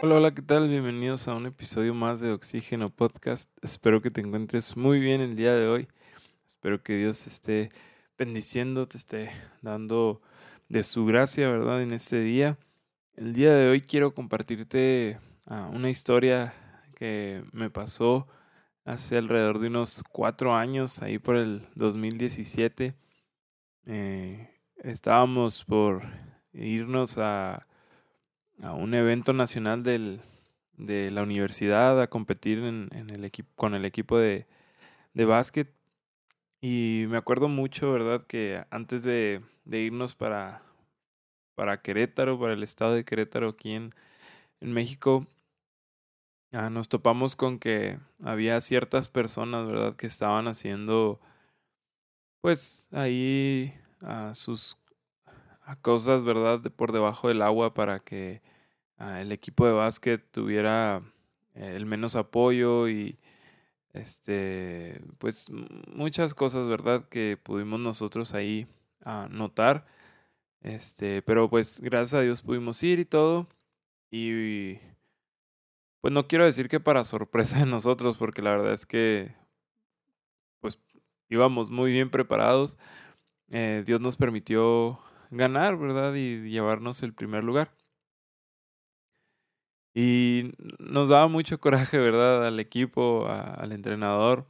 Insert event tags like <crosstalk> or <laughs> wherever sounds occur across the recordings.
Hola, hola, ¿qué tal? Bienvenidos a un episodio más de Oxígeno Podcast. Espero que te encuentres muy bien el día de hoy. Espero que Dios esté bendiciendo, te esté dando de su gracia, ¿verdad? En este día. El día de hoy quiero compartirte ah, una historia que me pasó hace alrededor de unos cuatro años, ahí por el 2017. Eh, estábamos por irnos a a un evento nacional del, de la universidad a competir en, el equipo, con el equipo de, de básquet. Y me acuerdo mucho, ¿verdad? Que antes de, de irnos para, para Querétaro, para el estado de Querétaro aquí en, en México, ah, nos topamos con que había ciertas personas, ¿verdad? Que estaban haciendo, pues ahí a sus cosas, ¿verdad? por debajo del agua para que ah, el equipo de básquet tuviera eh, el menos apoyo y este, pues muchas cosas, ¿verdad? Que pudimos nosotros ahí ah, notar. Este, pero pues gracias a Dios pudimos ir y todo. Y pues no quiero decir que para sorpresa de nosotros, porque la verdad es que pues íbamos muy bien preparados. Eh, Dios nos permitió ganar, ¿verdad? Y llevarnos el primer lugar. Y nos daba mucho coraje, ¿verdad? Al equipo, al entrenador,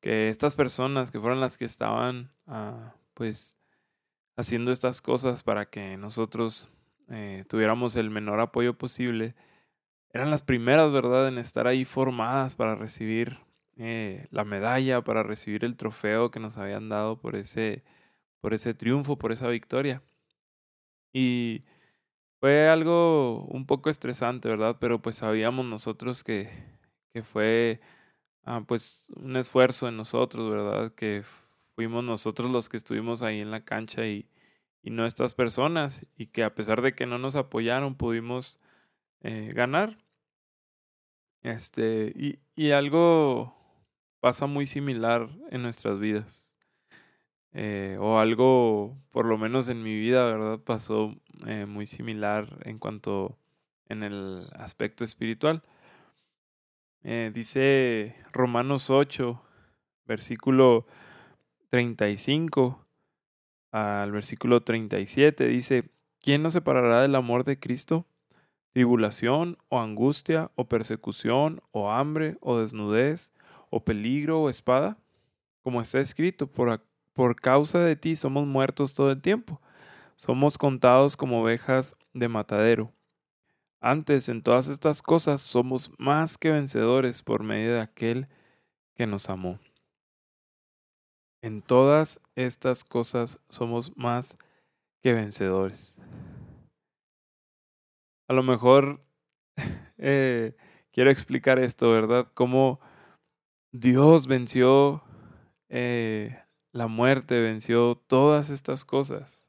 que estas personas que fueron las que estaban, ah, pues, haciendo estas cosas para que nosotros eh, tuviéramos el menor apoyo posible, eran las primeras, ¿verdad?, en estar ahí formadas para recibir eh, la medalla, para recibir el trofeo que nos habían dado por ese, por ese triunfo, por esa victoria. Y fue algo un poco estresante, ¿verdad? Pero pues sabíamos nosotros que, que fue ah, pues un esfuerzo en nosotros, ¿verdad? Que fuimos nosotros los que estuvimos ahí en la cancha y, y no estas personas y que a pesar de que no nos apoyaron pudimos eh, ganar. Este, y, y algo pasa muy similar en nuestras vidas. Eh, o algo, por lo menos en mi vida, ¿verdad? Pasó eh, muy similar en cuanto en el aspecto espiritual. Eh, dice Romanos 8, versículo 35 al versículo 37, dice, ¿quién nos separará del amor de Cristo? ¿Tribulación o angustia o persecución o hambre o desnudez o peligro o espada? Como está escrito, por, por causa de ti somos muertos todo el tiempo. Somos contados como ovejas de matadero. Antes, en todas estas cosas, somos más que vencedores por medio de aquel que nos amó. En todas estas cosas somos más que vencedores. A lo mejor <laughs> eh, quiero explicar esto, ¿verdad? Cómo Dios venció eh, la muerte venció todas estas cosas.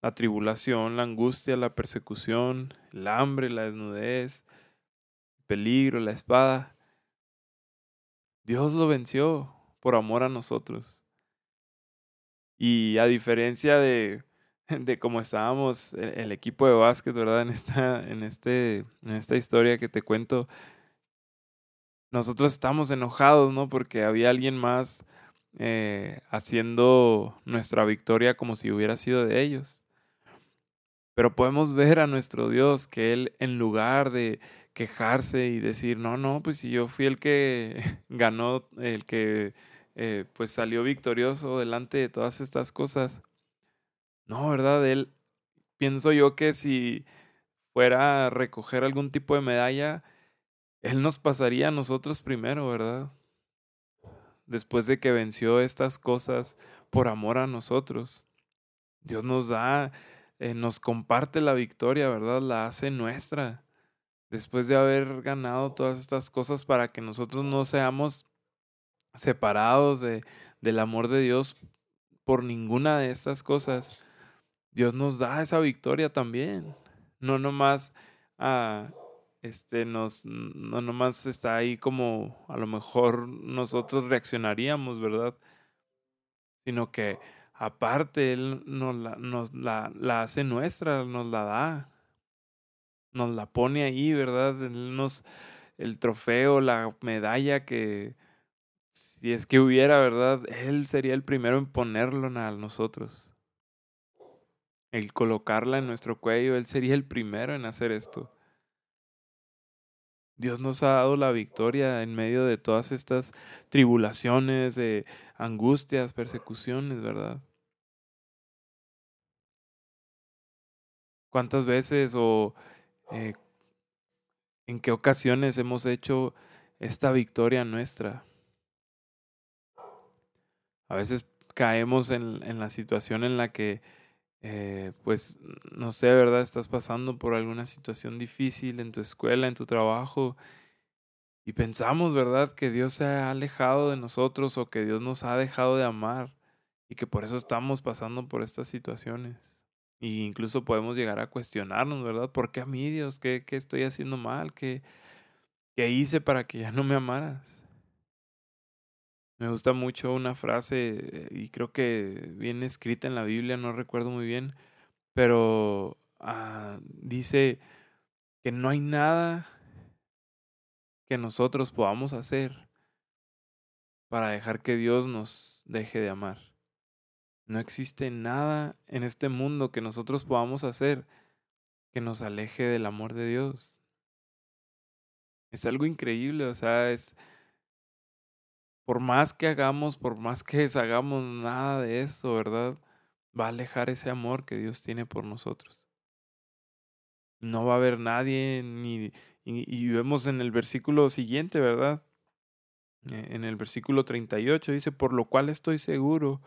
La tribulación, la angustia, la persecución, el hambre, la desnudez, el peligro, la espada. Dios lo venció por amor a nosotros. Y a diferencia de, <laughs> de cómo estábamos el, equipo de básquet, ¿verdad? En esta, en, este, en esta historia que te cuento, nosotros estamos enojados, ¿no? Porque había alguien más eh, haciendo nuestra victoria como si hubiera sido de ellos. Pero podemos ver a nuestro Dios que Él, en lugar de quejarse y decir, no, no, pues si yo fui el que <laughs> ganó, el que eh, pues salió victorioso delante de todas estas cosas. No, ¿verdad? Él, pienso yo que si fuera a recoger algún tipo de medalla, Él nos pasaría a nosotros primero, ¿verdad? Después de que venció estas cosas por amor a nosotros. Dios nos da, eh, nos comparte la victoria, ¿verdad? La hace nuestra. Después de haber ganado todas estas cosas para que nosotros no seamos separados de, del amor de Dios por ninguna de estas cosas, Dios nos da esa victoria también. No nomás a este nos no nomás está ahí como a lo mejor nosotros reaccionaríamos, ¿verdad? Sino que aparte él nos la, nos la, la hace nuestra, nos la da. nos la pone ahí, ¿verdad? Él nos, el trofeo, la medalla que si es que hubiera, ¿verdad? Él sería el primero en ponerlo a nosotros. El colocarla en nuestro cuello, Él sería el primero en hacer esto. Dios nos ha dado la victoria en medio de todas estas tribulaciones, de angustias, persecuciones, ¿verdad? ¿Cuántas veces o eh, en qué ocasiones hemos hecho esta victoria nuestra? A veces caemos en, en la situación en la que, eh, pues, no sé, ¿verdad? Estás pasando por alguna situación difícil en tu escuela, en tu trabajo, y pensamos, ¿verdad?, que Dios se ha alejado de nosotros o que Dios nos ha dejado de amar y que por eso estamos pasando por estas situaciones. Y incluso podemos llegar a cuestionarnos, ¿verdad? ¿Por qué a mí, Dios? ¿Qué, qué estoy haciendo mal? ¿Qué, ¿Qué hice para que ya no me amaras? Me gusta mucho una frase y creo que viene escrita en la Biblia, no recuerdo muy bien, pero ah, dice que no hay nada que nosotros podamos hacer para dejar que Dios nos deje de amar. No existe nada en este mundo que nosotros podamos hacer que nos aleje del amor de Dios. Es algo increíble, o sea, es, por más que hagamos, por más que deshagamos nada de esto, ¿verdad? Va a alejar ese amor que Dios tiene por nosotros. No va a haber nadie, ni, y, vemos en el versículo siguiente, ¿verdad? E, en el versículo 38 dice, por lo cual estoy seguro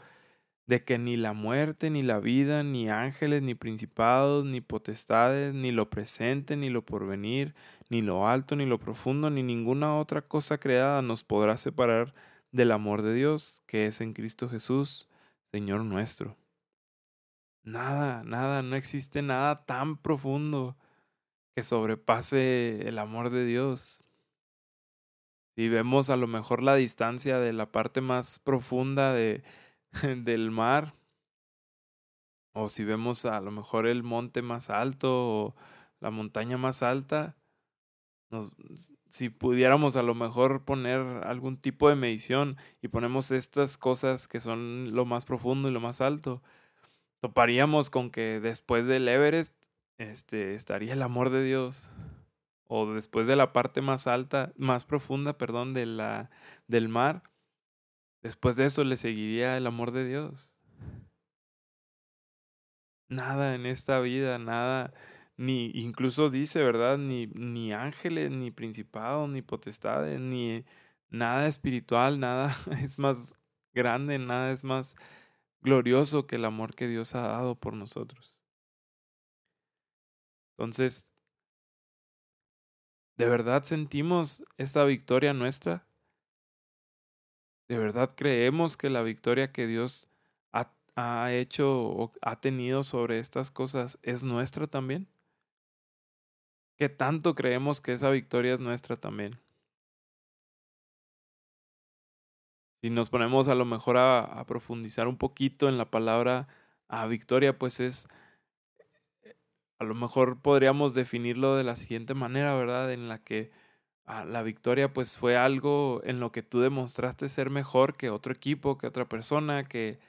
de que ni la muerte, ni la vida, ni ángeles, ni principados, ni potestades, ni lo presente, ni lo porvenir, ni lo alto, ni lo profundo, ni ninguna otra cosa creada nos podrá separar del amor de Dios que es en Cristo Jesús, Señor nuestro. Nada, nada, no existe nada tan profundo que sobrepase el amor de Dios. Si vemos a lo mejor la distancia de la parte más profunda de, <laughs> del mar, o si vemos a lo mejor el monte más alto o la montaña más alta, si pudiéramos a lo mejor poner algún tipo de medición y ponemos estas cosas que son lo más profundo y lo más alto, toparíamos con que después del Everest este, estaría el amor de Dios. O después de la parte más alta, más profunda, perdón, de la, del mar, después de eso le seguiría el amor de Dios. Nada en esta vida, nada ni incluso dice, ¿verdad? Ni, ni ángeles, ni principados, ni potestades, ni nada espiritual, nada <laughs> es más grande, nada es más glorioso que el amor que Dios ha dado por nosotros. Entonces, ¿de verdad sentimos esta victoria nuestra? ¿De verdad creemos que la victoria que Dios ha, hecho o ha tenido sobre estas cosas es nuestra también? ¿Qué tanto creemos que esa victoria es nuestra también? Si nos ponemos a lo mejor a, profundizar un poquito en la palabra a victoria, pues es, a lo mejor podríamos definirlo de la siguiente manera, ¿verdad? En la que ah, la victoria pues fue algo en lo que tú demostraste ser mejor que otro equipo, que otra persona, que,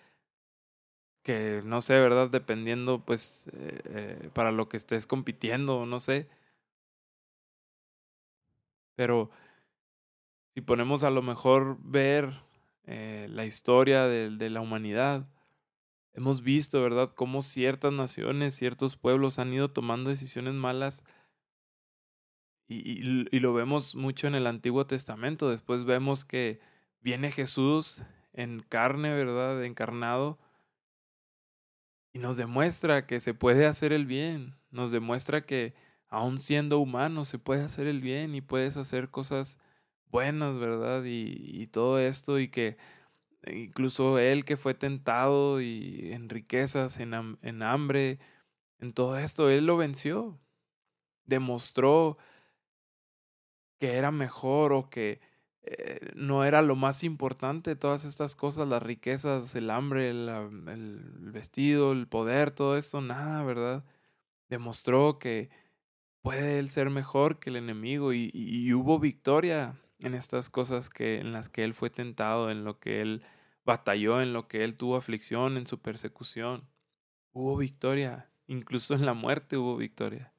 que no sé, ¿verdad? Dependiendo pues eh, eh, para lo que estés compitiendo, no sé pero si ponemos a lo mejor ver eh, la historia de, de, la humanidad, hemos visto, ¿verdad?, cómo ciertas naciones, ciertos pueblos han ido tomando decisiones malas y, y, y lo vemos mucho en el Antiguo Testamento. Después vemos que viene Jesús en carne, ¿verdad?, encarnado y nos demuestra que se puede hacer el bien, nos demuestra que aún siendo humano, se puede hacer el bien y puedes hacer cosas buenas, ¿verdad? Y, todo esto y que incluso él que fue tentado y en riquezas, en, en hambre, en todo esto, él lo venció. Demostró que era mejor o que eh, no era lo más importante todas estas cosas, las riquezas, el hambre, el, vestido, el poder, todo esto, nada, ¿verdad? Demostró que puede él ser mejor que el enemigo y, y hubo victoria en estas cosas que en las que él fue tentado, en lo que él batalló, en lo que él tuvo aflicción, en su persecución. Hubo victoria, incluso en la muerte hubo victoria.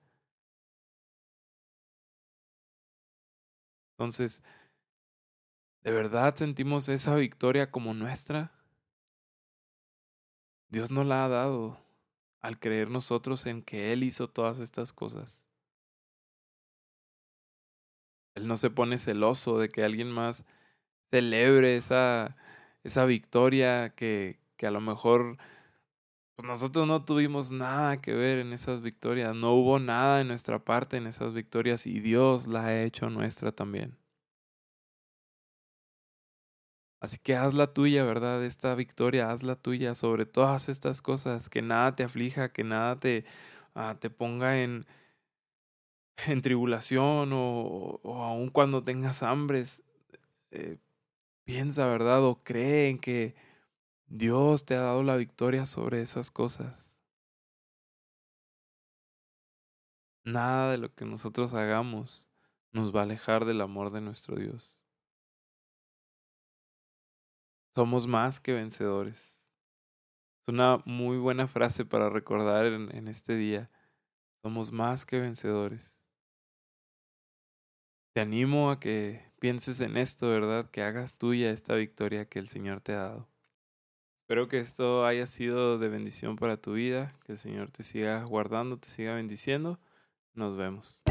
Entonces, ¿de verdad sentimos esa victoria como nuestra? Dios nos la ha dado al creer nosotros en que Él hizo todas estas cosas. Él no se pone celoso de que alguien más celebre esa, esa victoria que, que a lo mejor pues nosotros no tuvimos nada que ver en esas victorias, no hubo nada en nuestra parte en esas victorias y Dios la ha hecho nuestra también. Así que haz la tuya, ¿verdad? Esta victoria, haz la tuya sobre todas estas cosas, que nada te aflija, que nada te, ah, te ponga en, <laughs> en tribulación o, o aun cuando tengas hambres. Eh, piensa, ¿verdad? O cree en que Dios te ha dado la victoria sobre esas cosas. Nada de lo que nosotros hagamos nos va a alejar del amor de nuestro Dios. Somos más que vencedores. Es una muy buena frase para recordar en, este día. Somos más que vencedores. Te animo a que pienses en esto, ¿verdad? Que hagas tuya esta victoria que el Señor te ha dado. Espero que esto haya sido de bendición para tu vida, que el Señor te siga guardando, te siga bendiciendo. Nos vemos.